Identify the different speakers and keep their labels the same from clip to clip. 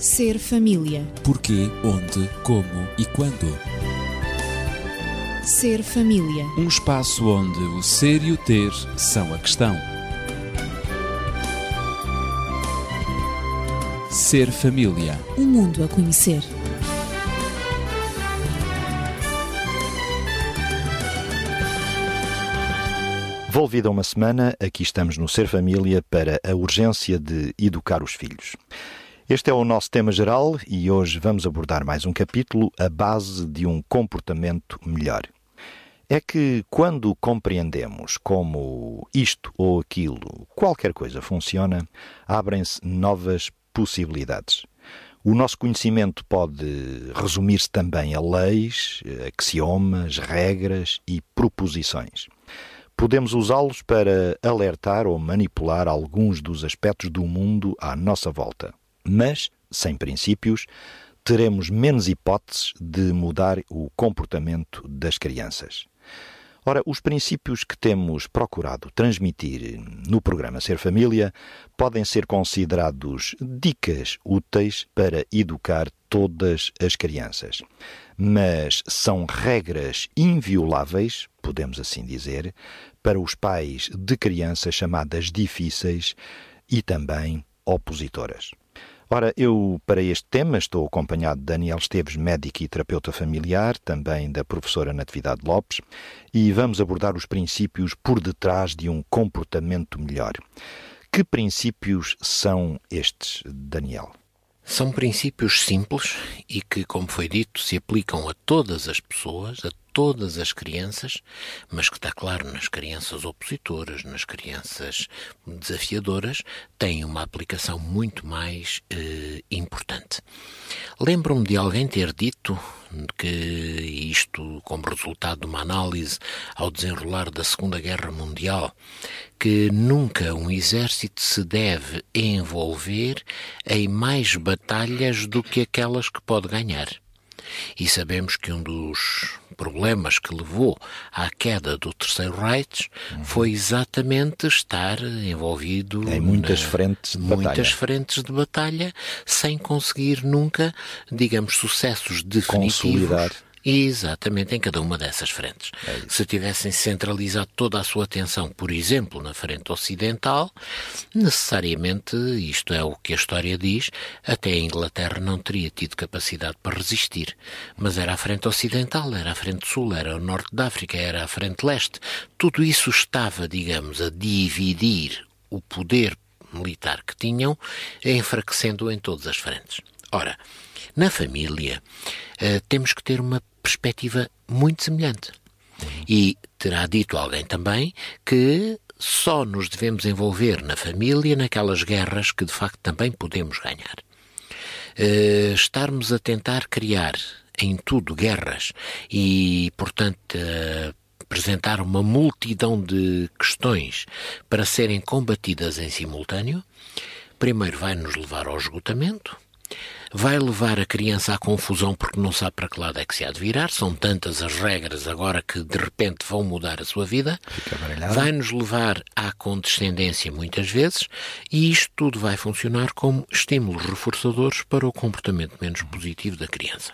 Speaker 1: Ser família.
Speaker 2: Porquê, onde, como e quando.
Speaker 1: Ser família.
Speaker 2: Um espaço onde o ser e o ter são a questão. Ser família.
Speaker 1: Um mundo a conhecer.
Speaker 3: Volvida uma semana, aqui estamos no Ser Família para a urgência de educar os filhos. Este é o nosso tema geral e hoje vamos abordar mais um capítulo, a base de um comportamento melhor. É que quando compreendemos como isto ou aquilo, qualquer coisa funciona, abrem-se novas possibilidades. O nosso conhecimento pode resumir-se também a leis, axiomas, regras e proposições. Podemos usá-los para alertar ou manipular alguns dos aspectos do mundo à nossa volta. Mas, sem princípios, teremos menos hipóteses de mudar o comportamento das crianças. Ora, os princípios que temos procurado transmitir no programa Ser Família podem ser considerados dicas úteis para educar todas as crianças. Mas são regras invioláveis, podemos assim dizer, para os pais de crianças chamadas difíceis e também opositoras. Ora, eu para este tema estou acompanhado de Daniel Esteves, médico e terapeuta familiar, também da professora Natividade Lopes, e vamos abordar os princípios por detrás de um comportamento melhor. Que princípios são estes, Daniel?
Speaker 4: São princípios simples e que, como foi dito, se aplicam a todas as pessoas, a todas as crianças, mas que está claro nas crianças opositoras, nas crianças desafiadoras, têm uma aplicação muito mais eh, importante. Lembro-me de alguém ter dito que isto como resultado de uma análise ao desenrolar da Segunda Guerra Mundial, que nunca um exército se deve envolver em mais batalhas do que aquelas que pode ganhar. E sabemos que um dos problemas que levou à queda do Terceiro Reich uhum. foi exatamente estar envolvido
Speaker 3: em muitas na, frentes de
Speaker 4: muitas
Speaker 3: batalha.
Speaker 4: frentes de batalha sem conseguir nunca, digamos, sucessos definitivos.
Speaker 3: Consolidar
Speaker 4: Exatamente, em cada uma dessas frentes. É Se tivessem centralizado toda a sua atenção, por exemplo, na frente ocidental, necessariamente, isto é o que a história diz, até a Inglaterra não teria tido capacidade para resistir. Mas era a frente ocidental, era a frente sul, era o norte da África, era a frente leste. Tudo isso estava, digamos, a dividir o poder militar que tinham, enfraquecendo em todas as frentes. Ora, na família, uh, temos que ter uma perspectiva muito semelhante. E terá dito alguém também que só nos devemos envolver na família naquelas guerras que de facto também podemos ganhar. Uh, estarmos a tentar criar em tudo guerras e, portanto, uh, apresentar uma multidão de questões para serem combatidas em simultâneo, primeiro vai nos levar ao esgotamento, vai levar a criança à confusão porque não sabe para que lado é que se há de virar. São tantas as regras agora que de repente vão mudar a sua vida. Vai nos levar à condescendência muitas vezes e isto tudo vai funcionar como estímulos reforçadores para o comportamento menos positivo da criança.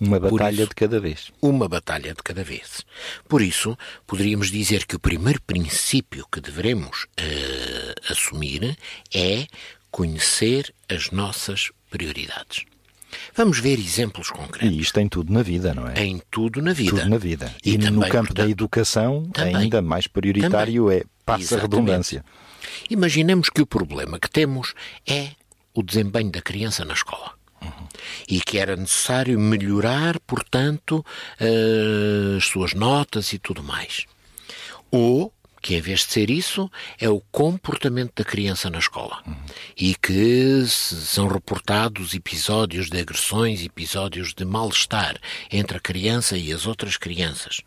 Speaker 3: Uma batalha isso, de cada vez.
Speaker 4: Uma batalha de cada vez. Por isso, poderíamos dizer que o primeiro princípio que devemos uh, assumir é conhecer as nossas prioridades. Vamos ver exemplos concretos.
Speaker 3: E isto em tudo na vida, não é?
Speaker 4: Em tudo na vida.
Speaker 3: Tudo na vida. E, e também, no campo portanto, da educação, também, ainda mais prioritário também. é, passa a redundância.
Speaker 4: Imaginemos que o problema que temos é o desempenho da criança na escola. Uhum. E que era necessário melhorar, portanto, uh, as suas notas e tudo mais. Ou que em vez de ser isso, é o comportamento da criança na escola. Uhum. E que são reportados episódios de agressões, episódios de mal-estar entre a criança e as outras crianças.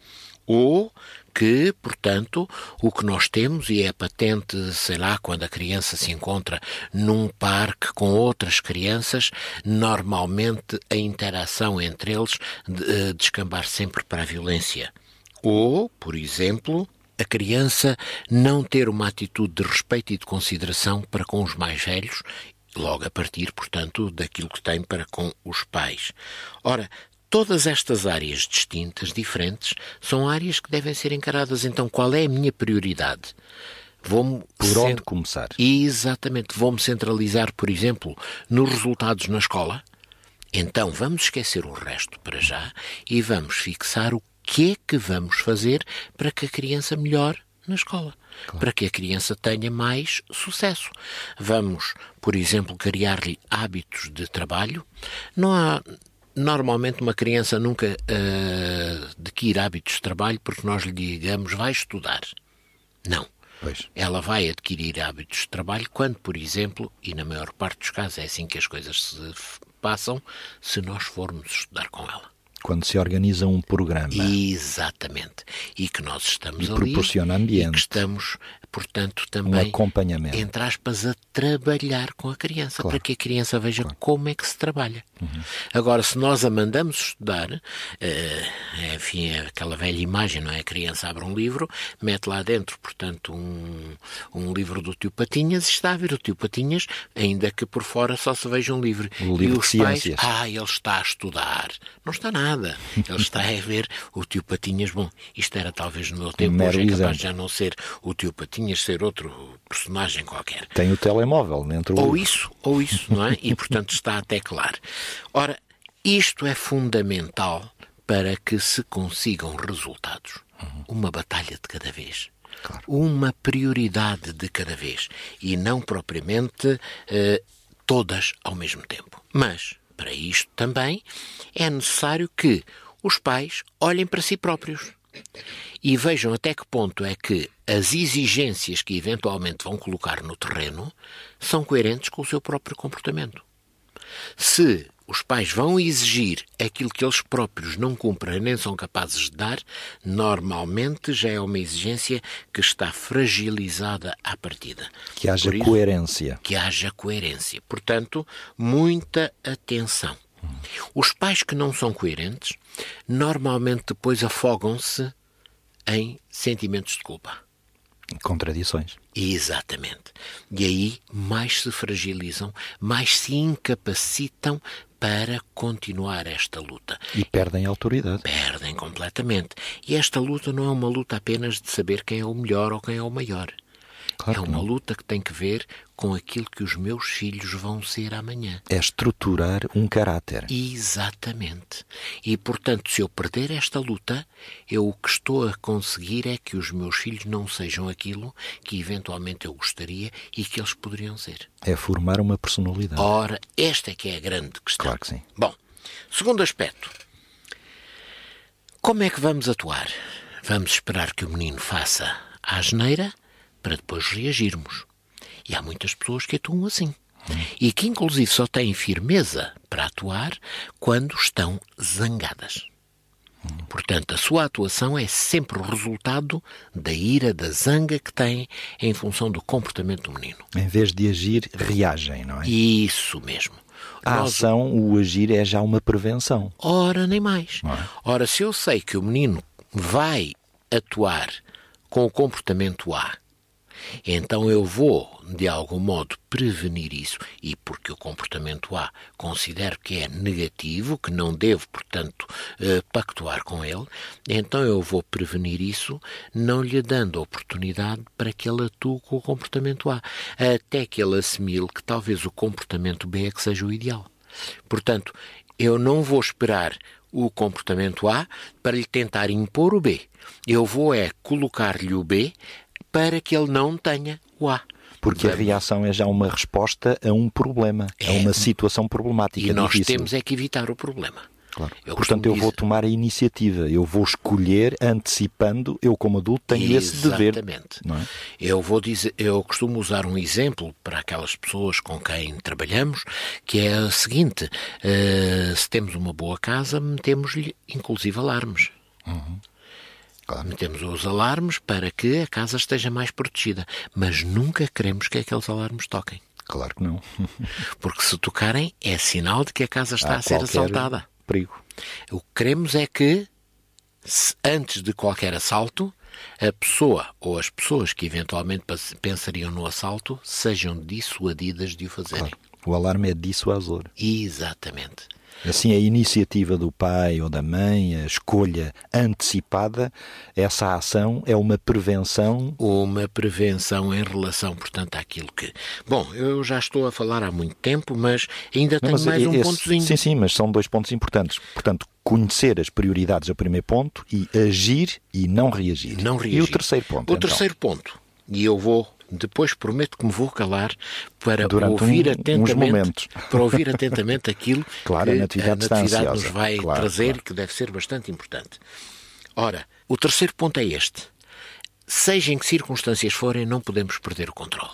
Speaker 4: Ou que, portanto, o que nós temos, e é patente, sei lá, quando a criança se encontra num parque com outras crianças, normalmente a interação entre eles de, descambar sempre para a violência. Ou, por exemplo, a criança não ter uma atitude de respeito e de consideração para com os mais velhos logo a partir, portanto, daquilo que tem para com os pais. Ora, todas estas áreas distintas, diferentes, são áreas que devem ser encaradas. Então, qual é a minha prioridade?
Speaker 3: Vou Por onde começar?
Speaker 4: Exatamente. Vou-me centralizar, por exemplo, nos resultados na escola. Então, vamos esquecer o resto para já e vamos fixar o que é que vamos fazer para que a criança melhore na escola. Claro. Para que a criança tenha mais sucesso. Vamos, por exemplo, criar-lhe hábitos de trabalho. Não há. Normalmente uma criança nunca uh, adquire hábitos de trabalho porque nós lhe digamos vai estudar. Não. Pois. Ela vai adquirir hábitos de trabalho quando, por exemplo, e na maior parte dos casos é assim que as coisas se passam, se nós formos estudar com ela
Speaker 3: quando se organiza um programa.
Speaker 4: Exatamente. E que nós estamos
Speaker 3: e
Speaker 4: ali.
Speaker 3: proporciona ambiente.
Speaker 4: E que estamos, portanto, também,
Speaker 3: um acompanhamento.
Speaker 4: entre aspas, a trabalhar com a criança, claro. para que a criança veja claro. como é que se trabalha. Uhum. Agora, se nós a mandamos estudar, uh, enfim, é aquela velha imagem, não é? A criança abre um livro, mete lá dentro, portanto, um, um livro do tio Patinhas e está a ver o tio Patinhas, ainda que por fora só se veja um livro.
Speaker 3: O livro e os pais, ciências.
Speaker 4: ah, ele está a estudar. Não está nada nada. Ele está a ver o tio Patinhas. Bom, isto era talvez no meu tempo, hoje é capaz de já não ser o tio Patinhas, ser outro personagem qualquer.
Speaker 3: Tem o telemóvel dentro
Speaker 4: Ou isso, ou isso, não é? E portanto está até claro. Ora, isto é fundamental para que se consigam resultados. Uma batalha de cada vez. Claro. Uma prioridade de cada vez. E não propriamente eh, todas ao mesmo tempo. Mas para isto também é necessário que os pais olhem para si próprios e vejam até que ponto é que as exigências que eventualmente vão colocar no terreno são coerentes com o seu próprio comportamento. Se os pais vão exigir aquilo que eles próprios não cumprem nem são capazes de dar, normalmente já é uma exigência que está fragilizada à partida.
Speaker 3: Que haja isso, coerência.
Speaker 4: Que haja coerência. Portanto, muita atenção. Os pais que não são coerentes normalmente depois afogam-se em sentimentos de culpa.
Speaker 3: Contradições.
Speaker 4: Exatamente. E aí mais se fragilizam, mais se incapacitam para continuar esta luta.
Speaker 3: E perdem autoridade.
Speaker 4: Perdem completamente. E esta luta não é uma luta apenas de saber quem é o melhor ou quem é o maior. Claro é uma luta que tem que ver com aquilo que os meus filhos vão ser amanhã.
Speaker 3: É estruturar um caráter.
Speaker 4: Exatamente. E, portanto, se eu perder esta luta, eu o que estou a conseguir é que os meus filhos não sejam aquilo que eventualmente eu gostaria e que eles poderiam ser.
Speaker 3: É formar uma personalidade.
Speaker 4: Ora, esta é que é a grande questão.
Speaker 3: Claro que sim.
Speaker 4: Bom, segundo aspecto. Como é que vamos atuar? Vamos esperar que o menino faça a asneira para depois reagirmos. E há muitas pessoas que atuam assim. E que, inclusive, só têm firmeza para atuar quando estão zangadas. Portanto, a sua atuação é sempre o resultado da ira, da zanga que têm em função do comportamento do menino.
Speaker 3: Em vez de agir, reagem, não é?
Speaker 4: Isso mesmo.
Speaker 3: A Nós... ação, o agir, é já uma prevenção.
Speaker 4: Ora, nem mais. É? Ora, se eu sei que o menino vai atuar com o comportamento A então eu vou, de algum modo, prevenir isso, e porque o comportamento A considero que é negativo, que não devo, portanto, eh, pactuar com ele, então eu vou prevenir isso, não lhe dando oportunidade para que ele atue com o comportamento A, até que ele assimile que talvez o comportamento B é que seja o ideal. Portanto, eu não vou esperar o comportamento A para lhe tentar impor o B. Eu vou é colocar-lhe o B para que ele não tenha o A.
Speaker 3: Porque a reação é já uma resposta a um problema, é, a uma situação problemática.
Speaker 4: E nós
Speaker 3: difícil.
Speaker 4: temos é que evitar o problema.
Speaker 3: Claro. Eu Portanto, eu vou tomar a iniciativa, eu vou escolher, antecipando, eu como adulto tenho
Speaker 4: Exatamente.
Speaker 3: esse dever.
Speaker 4: Não é? Eu vou dizer, eu costumo usar um exemplo para aquelas pessoas com quem trabalhamos, que é o seguinte: uh, se temos uma boa casa, metemos-lhe inclusive alarmes. Uhum. Claro. Metemos os alarmes para que a casa esteja mais protegida, mas nunca queremos que aqueles alarmes toquem.
Speaker 3: Claro que não.
Speaker 4: Porque se tocarem, é sinal de que a casa está Há a ser assaltada.
Speaker 3: Perigo.
Speaker 4: O que queremos é que, antes de qualquer assalto, a pessoa ou as pessoas que eventualmente pensariam no assalto sejam dissuadidas de o fazerem.
Speaker 3: Claro. O alarme é dissuasor.
Speaker 4: Exatamente.
Speaker 3: Assim, a iniciativa do pai ou da mãe, a escolha antecipada, essa ação é uma prevenção.
Speaker 4: Uma prevenção em relação, portanto, àquilo que. Bom, eu já estou a falar há muito tempo, mas ainda tenho
Speaker 3: mas
Speaker 4: mais um
Speaker 3: esse,
Speaker 4: pontozinho.
Speaker 3: Sim, sim, mas são dois pontos importantes. Portanto, conhecer as prioridades é o primeiro ponto e agir e não reagir.
Speaker 4: Não reagir.
Speaker 3: E o terceiro ponto?
Speaker 4: O
Speaker 3: então?
Speaker 4: terceiro ponto, e eu vou depois prometo que me vou calar para
Speaker 3: Durante
Speaker 4: ouvir
Speaker 3: um,
Speaker 4: atentamente para ouvir atentamente aquilo
Speaker 3: claro,
Speaker 4: que
Speaker 3: a natividade,
Speaker 4: a natividade nos vai
Speaker 3: claro,
Speaker 4: trazer
Speaker 3: claro.
Speaker 4: que deve ser bastante importante. Ora, o terceiro ponto é este. Seja em que circunstâncias forem, não podemos perder o controle.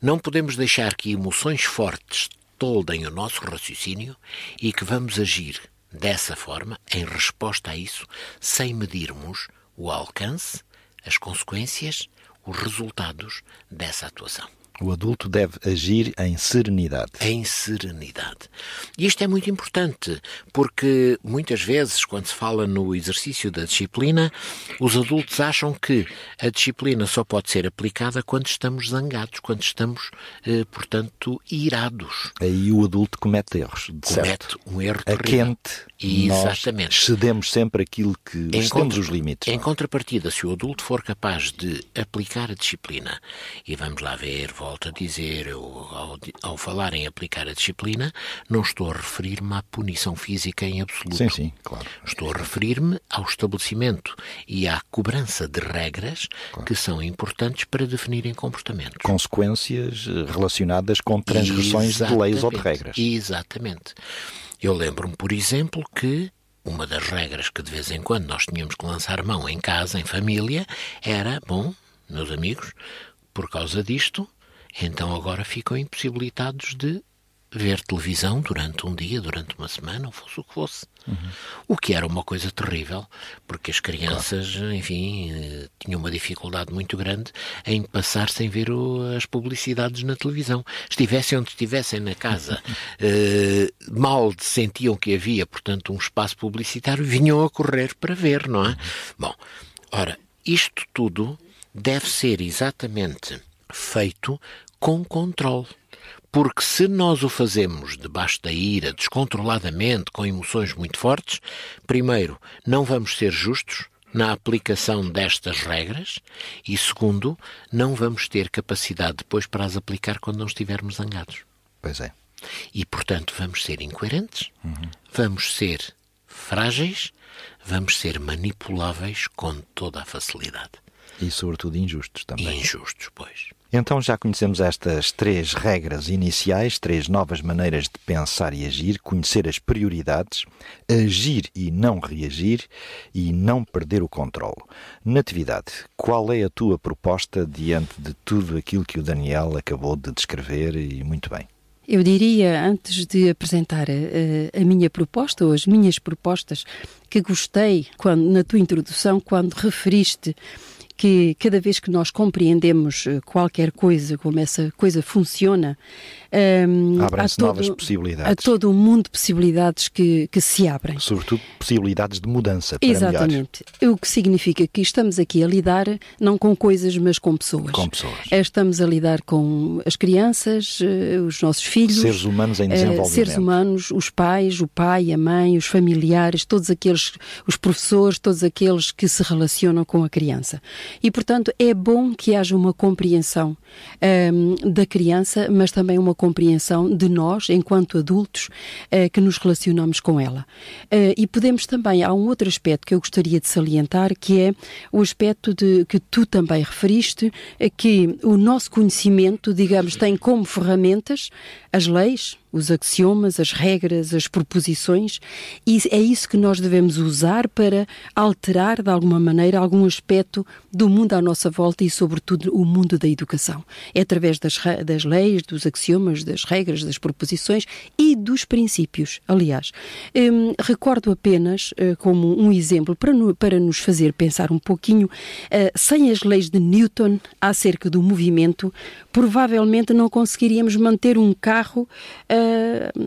Speaker 4: Não podemos deixar que emoções fortes toldem o nosso raciocínio e que vamos agir dessa forma, em resposta a isso, sem medirmos o alcance, as consequências os resultados dessa atuação.
Speaker 3: O adulto deve agir em serenidade.
Speaker 4: Em serenidade. E isto é muito importante, porque muitas vezes, quando se fala no exercício da disciplina, os adultos acham que a disciplina só pode ser aplicada quando estamos zangados, quando estamos, eh, portanto, irados.
Speaker 3: Aí o adulto comete erros,
Speaker 4: Comete
Speaker 3: certo.
Speaker 4: um erro
Speaker 3: A
Speaker 4: terrível.
Speaker 3: quente,
Speaker 4: Exatamente.
Speaker 3: nós cedemos sempre aquilo que
Speaker 4: Em contra-
Speaker 3: os limites.
Speaker 4: Em
Speaker 3: não é?
Speaker 4: contrapartida, se o adulto for capaz de aplicar a disciplina, e vamos lá ver, volto a dizer, eu, ao, ao falar em aplicar a disciplina, não estou a referir-me à punição física em absoluto.
Speaker 3: Sim, sim, claro.
Speaker 4: Estou a referir-me ao estabelecimento e à cobrança de regras que são importantes para definirem comportamentos.
Speaker 3: Consequências eh, relacionadas com transgressões de leis ou de
Speaker 4: Exatamente.
Speaker 3: regras.
Speaker 4: Exatamente. Eu lembro-me, por exemplo, que uma das regras que de vez em quando nós tínhamos que lançar mão em casa, em família, era, bom, meus amigos, por causa disto, então agora ficam impossibilitados de ver televisão durante um dia, durante uma semana, ou fosse o que fosse. O que era uma coisa terrível, porque as crianças, enfim, eh, tinham uma dificuldade muito grande em passar sem ver o- as publicidades na televisão. Estivessem onde estivessem na casa, eh, mal sentiam que havia, portanto, um espaço publicitário, vinham a correr para ver, não é? Bom, ora, isto tudo deve ser exatamente feito com controle. Porque se nós o fazemos debaixo da ira, descontroladamente, com emoções muito fortes, primeiro, não vamos ser justos na aplicação destas regras e, segundo, não vamos ter capacidade depois para as aplicar quando não estivermos zangados.
Speaker 3: Pois é.
Speaker 4: E, portanto, vamos ser incoerentes, vamos ser frágeis, vamos ser manipuláveis com toda a facilidade.
Speaker 3: E sobretudo injustos também.
Speaker 4: injustos, pois.
Speaker 3: Então já conhecemos estas três regras iniciais, três novas maneiras de pensar e agir, conhecer as prioridades, agir e não reagir e não perder o controle. Natividade, qual é a tua proposta diante de tudo aquilo que o Daniel acabou de descrever e muito bem?
Speaker 5: Eu diria, antes de apresentar eh, a, minha proposta ou as minhas propostas, que gostei quando, na tua introdução, quando referiste que cada vez que nós compreendemos eh, qualquer coisa, como essa coisa funciona, um, há,
Speaker 3: Abrem-se
Speaker 5: todo,
Speaker 3: novas
Speaker 5: há
Speaker 3: possibilidades.
Speaker 5: todo um mundo de possibilidades que, que se abrem.
Speaker 3: Sobretudo possibilidades de mudança para melhor.
Speaker 5: Exatamente. O que significa que estamos aqui a lidar não com coisas, mas com pessoas.
Speaker 3: Com pessoas.
Speaker 5: Eh, Estamos a lidar com as crianças, eh, os nossos filhos.
Speaker 3: Seres humanos em desenvolvimento.
Speaker 5: Seres humanos, os pais, o pai, a mãe, os familiares, todos aqueles, os professores, todos aqueles que se relacionam com a criança. E, portanto, é bom que haja uma compreensão ehm, da criança, mas também uma compreensão de nós, enquanto adultos, eh, que nos relacionamos com ela. Eh, e podemos também, há um outro aspecto que eu gostaria de salientar, que é o aspecto de que tu também referiste, é que o nosso conhecimento, digamos, tem como ferramentas as leis, os axiomas, as regras, as proposições, e é isso que nós devemos usar para alterar, de alguma maneira, algum aspecto do mundo à nossa volta e, sobretudo, o mundo da educação. É através das, das leis, dos axiomas, das regras, das proposições e dos princípios. Aliás, hum, recordo apenas, eh, como um exemplo, para, no- para nos fazer pensar um pouquinho, eh, sem as leis de Newton acerca do movimento, provavelmente não conseguiríamos manter um carro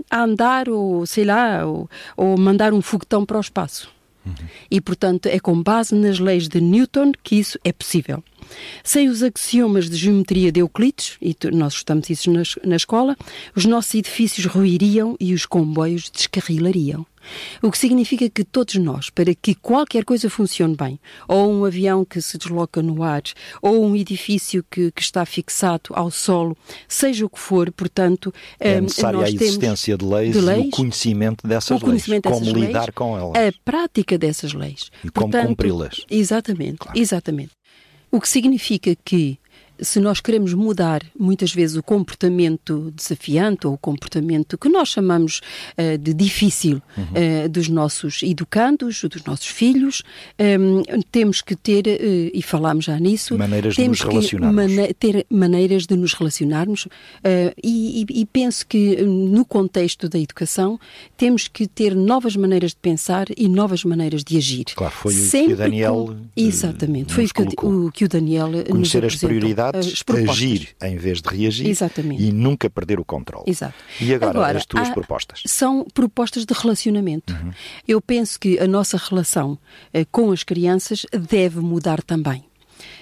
Speaker 5: a andar ou, sei lá, ou, ou mandar um foguetão para o espaço. Uhum. E, portanto, é com base nas leis de Newton que isso é possível. Sem os axiomas de geometria de Euclides, e nós estudamos isso na, na escola, os nossos edifícios ruiriam e os comboios descarrilariam. O que significa que todos nós, para que qualquer coisa funcione bem, ou um avião que se desloca no ar, ou um edifício que, que está fixado ao solo, seja o que for, portanto,
Speaker 3: é hum, necessária a existência de leis, de leis, e o conhecimento dessas o conhecimento leis, dessas como leis, lidar com elas.
Speaker 5: A prática dessas leis.
Speaker 3: E como cumpri-las.
Speaker 5: Exatamente, claro. exatamente. O que significa que se nós queremos mudar muitas vezes o comportamento desafiante ou o comportamento que nós chamamos uh, de difícil uhum. uh, dos nossos educandos, dos nossos filhos, um, ehm, temos que ter, uh, e falámos já nisso,
Speaker 3: maneiras
Speaker 5: temos
Speaker 3: de nos relacionarmos.
Speaker 5: Ter maneiras de nos relacionarmos e, e, e, penso que no contexto da educação temos que ter novas maneiras de pensar e novas maneiras de agir.
Speaker 3: Claro, foi o que o Daniel. Com...
Speaker 5: Exatamente, foi o que, o que, o Daniel
Speaker 3: Conhecer nos as prioridades agir em vez de reagir
Speaker 5: Exatamente.
Speaker 3: e nunca perder o controle.
Speaker 5: Exato.
Speaker 3: E agora, agora as tuas há, propostas?
Speaker 5: São propostas de relacionamento. Uhum. Eu penso que a nossa relação eh, com as crianças deve mudar também.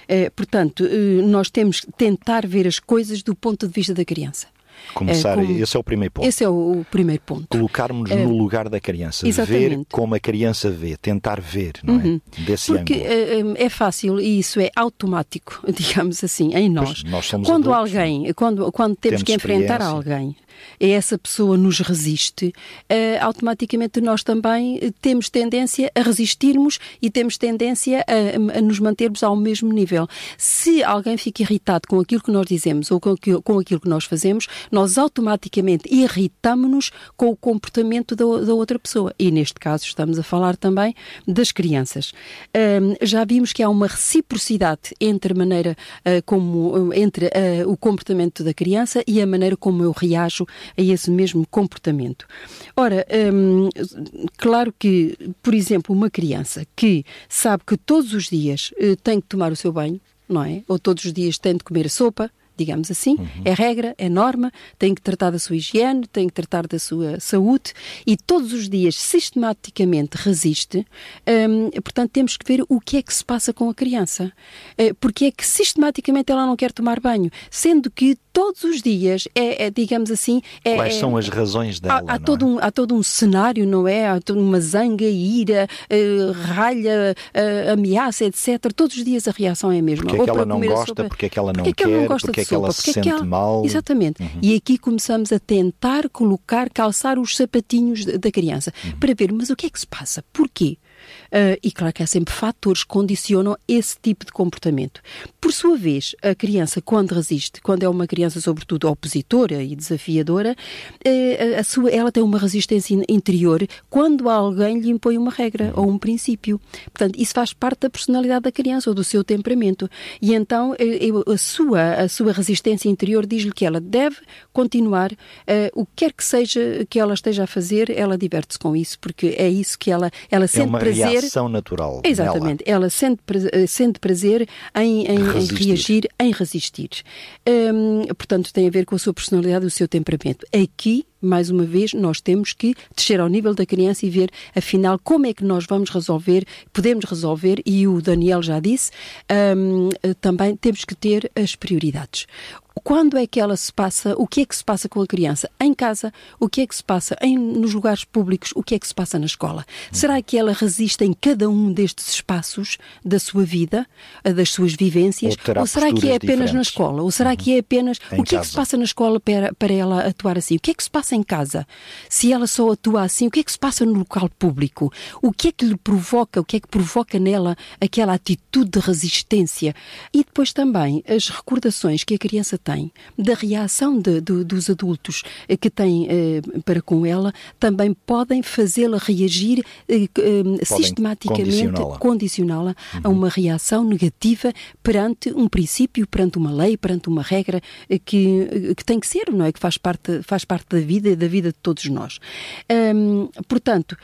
Speaker 5: Eh, portanto, eh, nós temos que tentar ver as coisas do ponto de vista da criança.
Speaker 3: Começar, é, como, esse é o primeiro ponto.
Speaker 5: Esse é o, primeiro ponto.
Speaker 3: Colocarmos é, no lugar da criança, exatamente. ver como a criança vê, tentar ver, não é? uhum. é? Desse
Speaker 5: Porque
Speaker 3: ângulo.
Speaker 5: É, é fácil e isso é automático, digamos assim, em nós.
Speaker 3: Pois, nós somos
Speaker 5: quando
Speaker 3: adultos,
Speaker 5: alguém, quando, quando temos, temos que enfrentar alguém e essa pessoa nos resiste, uh, automaticamente nós também eh, temos tendência a resistirmos e temos tendência a, a, nos mantermos ao mesmo nível. Se alguém fica irritado com aquilo que nós dizemos ou com aquilo, que nós fazemos, nós automaticamente irritamos-nos com o comportamento da, da, outra pessoa. E neste caso estamos a falar também das crianças. Já vimos que há uma reciprocidade entre a maneira uh, como entre o comportamento da criança e a maneira como eu reajo a esse mesmo comportamento. Ora, hum, claro que, por exemplo, uma criança que sabe que todos os dias uh, tem que tomar o seu banho, não é? Ou todos os dias tem de comer a sopa, digamos assim. Uhum. É regra, é norma, tem que tratar da sua higiene, tem que tratar da sua saúde e todos os dias sistematicamente resiste. Um, portanto, temos que ver o que é que se passa com a criança. Uh, porque é que sistematicamente ela não quer tomar banho, sendo que todos os dias é, é digamos assim. É,
Speaker 3: Quais
Speaker 5: é,
Speaker 3: são as razões dela?
Speaker 5: Há, há todo
Speaker 3: é?
Speaker 5: um, há todo um cenário, não é? Há toda uma zanga, ira, uh, ralha, uh, ameaça, etc. Todos os dias a reação é a mesma.
Speaker 3: Porque é que ela não gosta, porque é que ela não porque quer, ela não gosta porque é que ela se sente ela... mal.
Speaker 5: Exatamente. Uhum. E aqui começamos a tentar colocar, calçar os sapatinhos da criança uhum. para ver, mas o que é que se passa? Porquê? Uh, e claro que há sempre fatores que condicionam esse tipo de comportamento. Por sua vez, a criança, quando resiste, quando é uma criança, sobretudo, opositora e desafiadora, uh, a sua, ela tem uma resistência interior quando alguém lhe impõe uma regra ou um princípio. Portanto, isso faz parte da personalidade da criança ou do seu temperamento. E então, uh, a, sua, a sua resistência interior diz-lhe que ela deve continuar, o que quer que seja que ela esteja a fazer, ela diverte-se com isso, porque é isso que ela, ela
Speaker 3: é
Speaker 5: sente prazer
Speaker 3: reação natural.
Speaker 5: Exatamente. Nela. Ela sente, eh, sente prazer em, em, em reagir, em resistir. Hum, portanto, tem a ver com a sua personalidade e o seu temperamento. Aqui mais uma vez, nós temos que descer ao nível da criança e ver, afinal, como é que nós vamos resolver, podemos resolver, e o Daniel já disse, um, também temos que ter as prioridades quando é que ela se passa, o que é que se passa com a criança em casa, o que é que se passa em, nos lugares públicos, o que é que se passa na escola. Será que ela resiste em cada um destes espaços da sua vida, das suas vivências,
Speaker 3: ou,
Speaker 5: ou será que é apenas
Speaker 3: diferentes.
Speaker 5: na escola, ou será uhum. que é apenas em o que casa. é que se passa na escola para, para ela atuar assim, o que é que se passa em casa? Se ela só atua assim, o que é que se passa no local público? O que é que lhe provoca, o que é que provoca nela aquela atitude de resistência? E depois também as recordações que a criança tem da reação de, de, dos adultos eh, que têm eh, para com ela também podem fazê-la reagir eh, eh sistematicamente, condicioná-la uhum. a uma reação negativa perante um princípio, perante uma lei, perante uma regra eh, que, que tem que ser, não é? Que faz parte, faz parte da vida e da vida de todos nós. Portanto,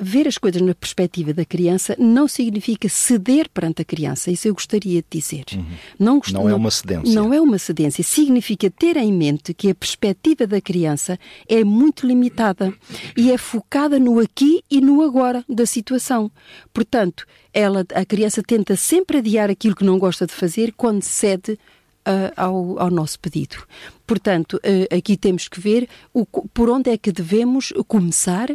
Speaker 5: ver as coisas na perspectiva da criança não significa ceder perante a criança, isso eu gostaria de dizer. Uhum.
Speaker 3: Não, não, é uma cedência.
Speaker 5: Não é uma cedência. Significa ter em mente que a perspectiva da criança é muito limitada e é focada no aqui e no agora da situação. Portanto, ela, a criança tenta sempre adiar aquilo que não gosta de fazer quando cede uh, ao, ao, nosso pedido. Portanto, uh, aqui temos que ver o, por onde é que devemos começar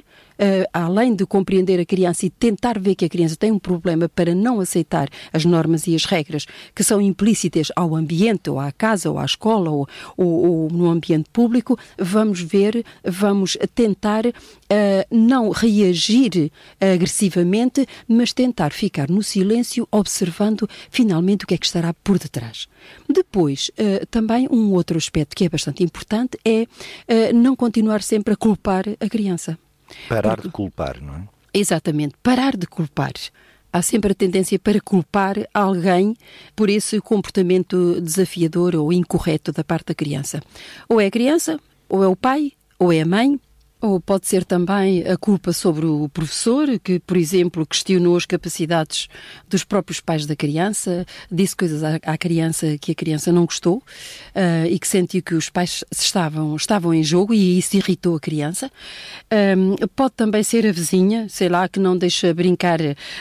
Speaker 5: além de compreender a criança e tentar ver que a criança tem um problema para não aceitar as normas e as regras que são implícitas ao ambiente, ou à casa, ou à escola, ou, ou, ou no ambiente público, vamos ver, vamos tentar uh, não reagir agressivamente, mas tentar ficar no silêncio, observando finalmente o que é que estará por detrás. Depois, uh, também um outro aspecto que é bastante importante é uh, não continuar sempre a culpar a criança.
Speaker 3: Parar Porque... de culpar, não é?
Speaker 5: Exatamente, parar de culpar. Há sempre a tendência para culpar alguém por esse comportamento desafiador ou incorreto da parte da criança. Ou é a criança, ou é o pai, ou é a mãe, ou pode ser também a culpa sobre o professor, que, por exemplo, questionou as capacidades dos próprios pais da criança, disse coisas à, criança que a criança não gostou uh, e que sentiu que os pais estavam, estavam em jogo e isso irritou a criança. Um, pode também ser a vizinha, sei lá, que não deixa brincar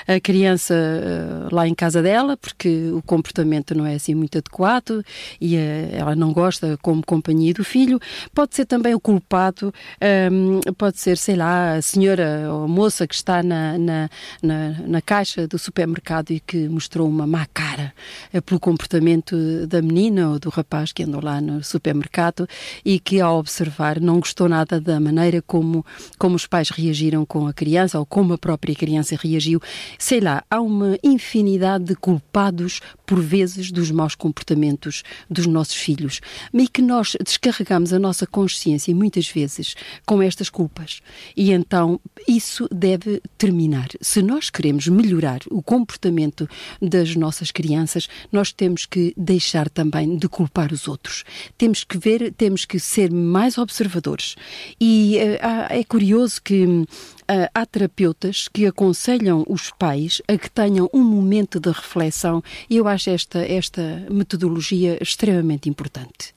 Speaker 5: a criança uh, lá em casa dela, porque o comportamento não é assim muito adequado e uh, ela não gosta como companhia do filho. Pode ser também o culpado. Um, pode ser, sei lá, a senhora ou a moça que está na, na, na, na caixa do supermercado e que mostrou uma má cara eh, pelo comportamento da menina ou do rapaz que andou lá no supermercado e que, ao observar, não gostou nada da maneira como, como os pais reagiram com a criança ou como a própria criança reagiu. Sei lá, há uma infinidade de culpados, por vezes, dos maus comportamentos dos nossos filhos. E que nós descarregamos a nossa consciência muitas vezes com esta estas culpas. E então isso deve terminar. Se nós queremos melhorar o comportamento das nossas crianças, nós temos que deixar também de culpar os outros. Temos que ver, temos que ser mais observadores. E uh, é curioso que ah, há terapeutas que aconselham os pais a que tenham um momento de reflexão e eu acho esta, esta metodologia extremamente importante.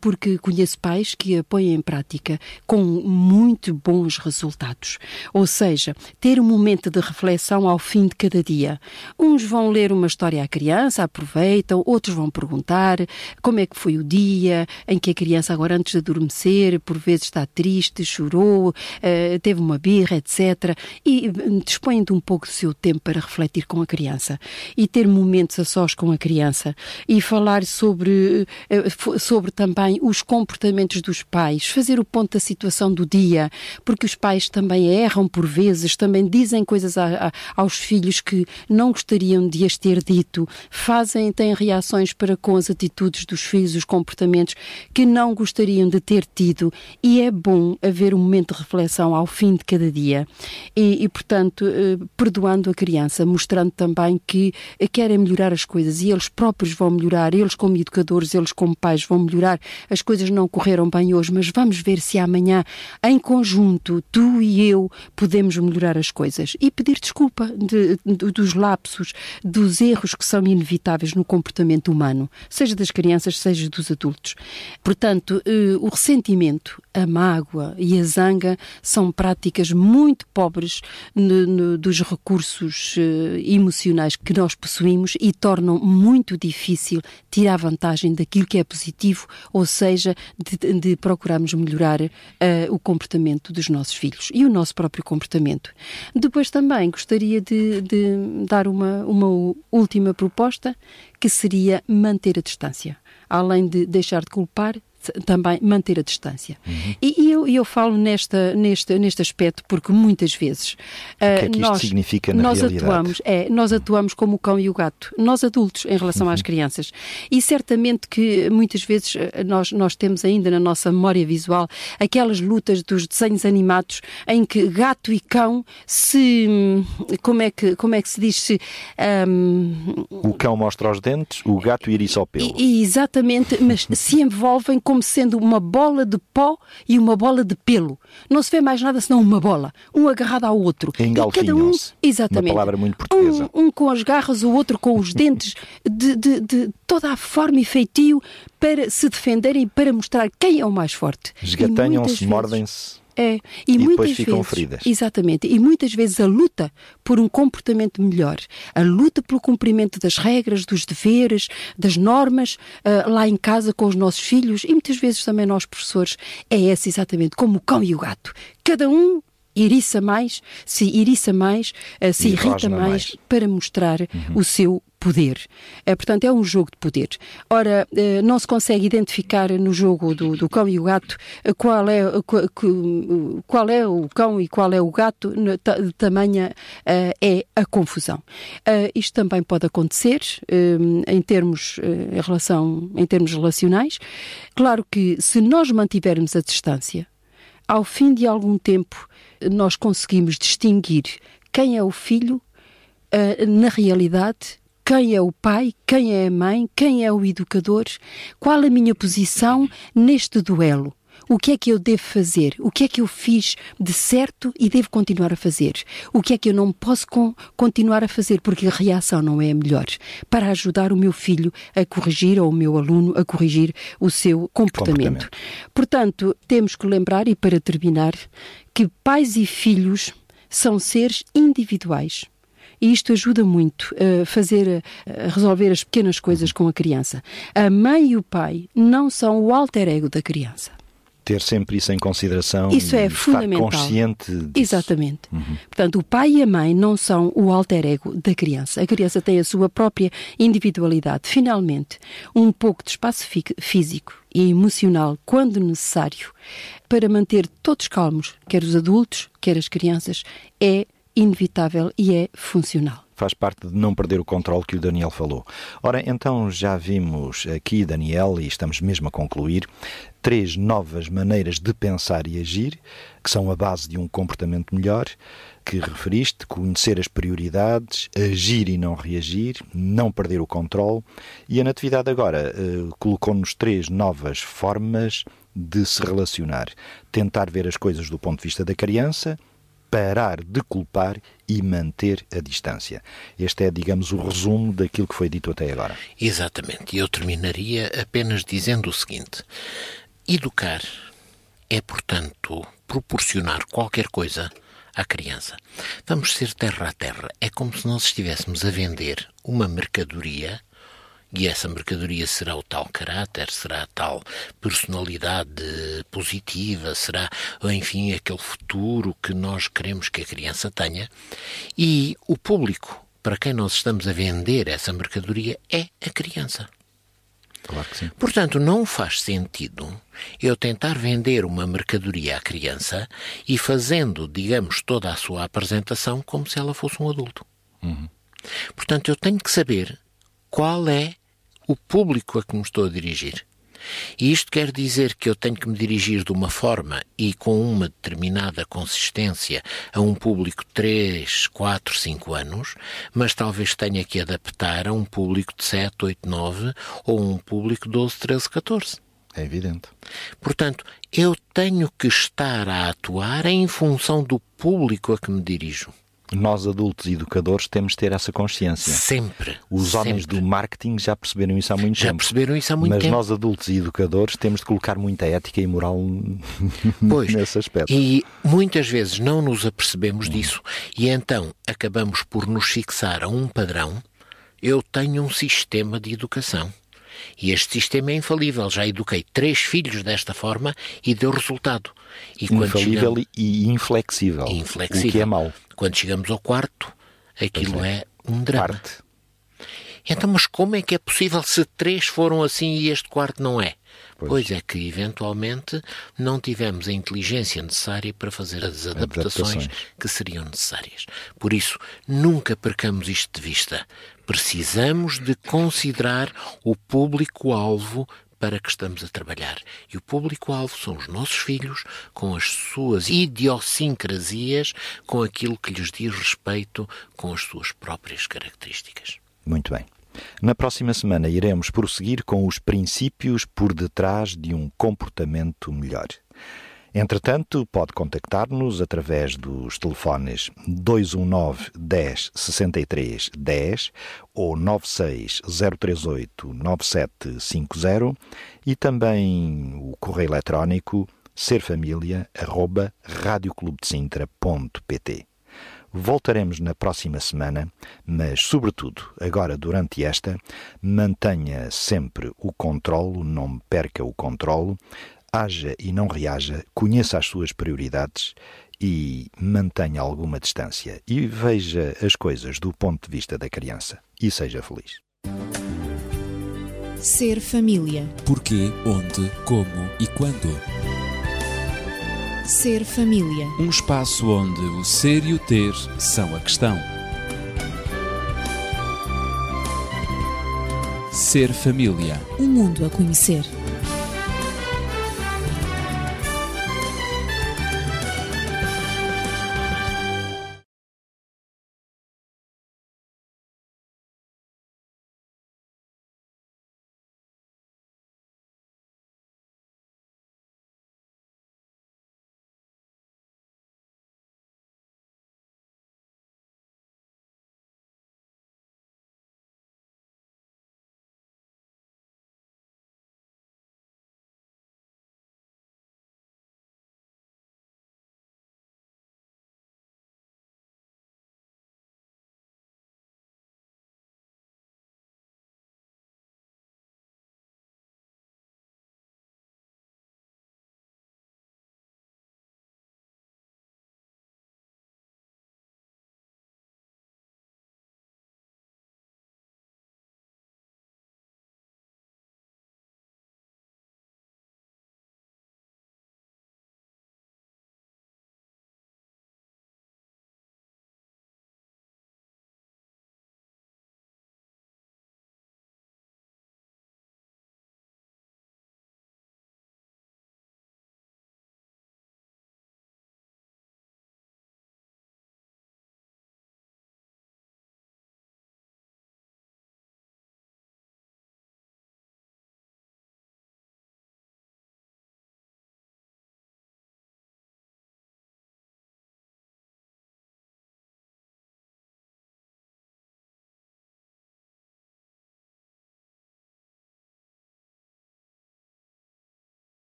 Speaker 5: Porque conheço pais que a põem em prática com muito bons resultados. Ou seja, ter um momento de reflexão ao fim de cada dia. Uns vão ler uma história à criança, aproveitam, outros vão perguntar como é que foi o dia em que a criança, agora antes de adormecer, por vezes está triste, chorou, ah, teve uma birra, etc. E hum, dispõe de um pouco do seu tempo para refletir com a criança e ter momentos a sós com a criança e falar sobre, eh, sobre também os comportamentos dos pais, fazer o ponto da situação do dia, porque os pais também erram por vezes, também dizem coisas a, a, aos filhos que não gostariam de as ter dito, fazem, têm reações para com as atitudes dos filhos, os comportamentos que não gostariam de ter tido e é bom haver um momento de reflexão ao fim de cada dia e, e portanto, eh, perdoando a criança, mostrando também que eh, querem melhorar as coisas e eles próprios vão melhorar, eles como educadores, eles como pais vão melhorar. As coisas não correram bem hoje, mas vamos ver se amanhã, em conjunto, tu e eu, podemos melhorar as coisas e pedir desculpa de, de, dos lapsos, dos erros que são inevitáveis no comportamento humano, seja das crianças, seja dos adultos. Portanto, eh, o ressentimento, a mágoa e a zanga são práticas muito pobres no, no, dos recursos uh, emocionais que nós possuímos e tornam muito difícil tirar vantagem daquilo que é positivo, ou seja, de, de procurarmos melhorar uh, o comportamento dos nossos filhos e o nosso próprio comportamento. Depois também gostaria de, de dar uma, uma última proposta, que seria manter a distância. Além de deixar de culpar, também manter a distância. Uhum. E, e eu, eu falo nesta, neste, neste aspecto porque muitas vezes
Speaker 3: o que é que nós, significa na
Speaker 5: nós
Speaker 3: realidade?
Speaker 5: atuamos, é, nós atuamos como o cão e o gato, nós adultos em relação uhum. às crianças. E certamente que muitas vezes eh, nós, nós temos ainda na nossa memória visual aquelas lutas dos desenhos animados em que gato e cão se como é que, como é que se diz se um,
Speaker 3: o cão mostra os dentes, o gato iriça ao pelo.
Speaker 5: E, exatamente, mas se envolvem como como sendo uma bola de pó e uma bola de pelo. Não se vê mais nada senão uma bola, um agarrado ao outro.
Speaker 3: E cada um, exatamente. Uma palavra muito portuguesa.
Speaker 5: Um, um, com as garras, o outro com os dentes, de, de, de, toda a forma e feitio para se defenderem e para mostrar quem é o mais forte.
Speaker 3: Esgatanham-se, mordem-se.
Speaker 5: É,
Speaker 3: e, e muitas vezes, feridas.
Speaker 5: Exatamente. E muitas vezes a luta por um comportamento melhor, a luta pelo cumprimento das regras, dos deveres, das normas, uh, lá em casa com os nossos filhos e muitas vezes também nós professores, é essa exatamente, como o cão e o gato. Cada um iriça mais, se iriça mais, uh, se irrita mais, mais, para mostrar uhum. o seu poder. É, portanto, é um jogo de poder. Ora, eh, não se consegue identificar no jogo do, do cão e o gato eh, qual é, qual é o cão e qual é o gato, de tamanha é a confusão. Isto também pode acontecer em termos, em relação, em termos relacionais. Claro que se nós mantivermos a distância, ao fim de algum tempo, nós conseguimos distinguir quem é o filho na realidade quem é o pai, quem é a mãe, quem é o educador, qual a minha posição neste duelo. O que é que eu devo fazer? O que é que eu fiz de certo e devo continuar a fazer? O que é que eu não posso con continuar a fazer porque a reação não é a melhor? Para ajudar o meu filho a corrigir ou o meu aluno a corrigir o seu comportamento. comportamento. Portanto, temos que lembrar, e para terminar, que pais e filhos são seres individuais e isto ajuda muito a fazer, a resolver as pequenas coisas com a criança. A mãe e o pai não são o alter ego da criança
Speaker 3: ter sempre isso em consideração
Speaker 5: isso é fundamental.
Speaker 3: consciente disso.
Speaker 5: Exatamente. Uhum. Portanto, o pai e a mãe não são o alter ego da criança. A criança tem a sua própria individualidade. Finalmente, um pouco de espaço físico e emocional, quando necessário, para manter todos calmos, quer os adultos, quer as crianças, é inevitável e é funcional
Speaker 3: faz parte de não perder o controle que o Daniel falou. Ora, então já vimos aqui, Daniel, e estamos mesmo a concluir, três novas maneiras de pensar e agir, que são a base de um comportamento melhor, que referiste, conhecer as prioridades, agir e não reagir, não perder o controle. E a Natividade agora uh, colocou-nos três novas formas de se relacionar. Tentar ver as coisas do ponto de vista da criança, parar de culpar e manter a distância. Este é, digamos, o resumo daquilo que foi dito até agora.
Speaker 4: Exatamente. E eu terminaria apenas dizendo o seguinte: educar é, portanto, proporcionar qualquer coisa à criança. Vamos ser terra a terra. É como se nós estivéssemos a vender uma mercadoria e essa mercadoria será o tal caráter, será a tal personalidade positiva, será, enfim, aquele futuro que nós queremos que a criança tenha. E o público para quem nós estamos a vender essa mercadoria é a criança.
Speaker 3: Claro que sim.
Speaker 4: Portanto, não faz sentido eu tentar vender uma mercadoria à criança e fazendo, digamos, toda a sua apresentação como se ela fosse um adulto. Uhum. Portanto, eu tenho que saber qual é o público a que me estou a dirigir. E isto quer dizer que eu tenho que me dirigir de uma forma e com uma determinada consistência a um público de 3, 4, 5 anos, mas talvez tenha que adaptar a um público de 7, 8, 9 ou um público de 12, 13, 14.
Speaker 3: É evidente.
Speaker 4: Portanto, eu tenho que estar a atuar em função do público a que me dirijo
Speaker 3: nós adultos e educadores temos de ter essa consciência.
Speaker 4: Sempre.
Speaker 3: Os homens
Speaker 4: sempre.
Speaker 3: do marketing já perceberam isso há muito
Speaker 4: já
Speaker 3: tempo.
Speaker 4: Já perceberam isso há muito
Speaker 3: mas
Speaker 4: tempo.
Speaker 3: Mas nós adultos e educadores temos de colocar muita ética e moral pois, nesse aspecto.
Speaker 4: E muitas vezes não nos apercebemos hum. disso e então acabamos por nos fixar a um padrão. Eu tenho um sistema de educação. E este sistema é infalível. Já eduquei três filhos desta forma e deu resultado.
Speaker 3: E infalível chegamos... e inflexível. inflexível. O que é mau.
Speaker 4: Quando chegamos ao quarto, aquilo é. é. um drama.
Speaker 3: Parte.
Speaker 4: Então, mas como é que é possível se três foram assim e este quarto não é? Pois. pois, é que, eventualmente, não tivemos a inteligência necessária para fazer as adaptações, adaptações, que seriam necessárias. Por isso, nunca percamos isto de vista. Precisamos de considerar o público-alvo para que estamos a trabalhar. E o público-alvo são os nossos filhos, com as suas idiosincrasias, com aquilo que lhes diz respeito, com as suas próprias características.
Speaker 3: Muito bem. Na próxima semana iremos prosseguir com os princípios por detrás de um comportamento melhor. Entretanto, pode contactar-nos através dos telefones 219 10 63 10 ou 96 038 9750 e também o correio eletrónico serfamilia.radioclubdecintra.pt. Voltaremos na próxima semana, mas, sobretudo, agora durante esta, mantenha sempre o controlo, não perca o controlo, haja e não reaja, conheça as suas prioridades e mantenha alguma distância e veja as coisas do ponto de vista da criança e seja feliz.
Speaker 1: Ser família.
Speaker 2: Porquê, onde, como e quando.
Speaker 1: Ser família.
Speaker 2: Um espaço onde o ser e o ter são a questão. Ser família.
Speaker 1: Um mundo a conhecer.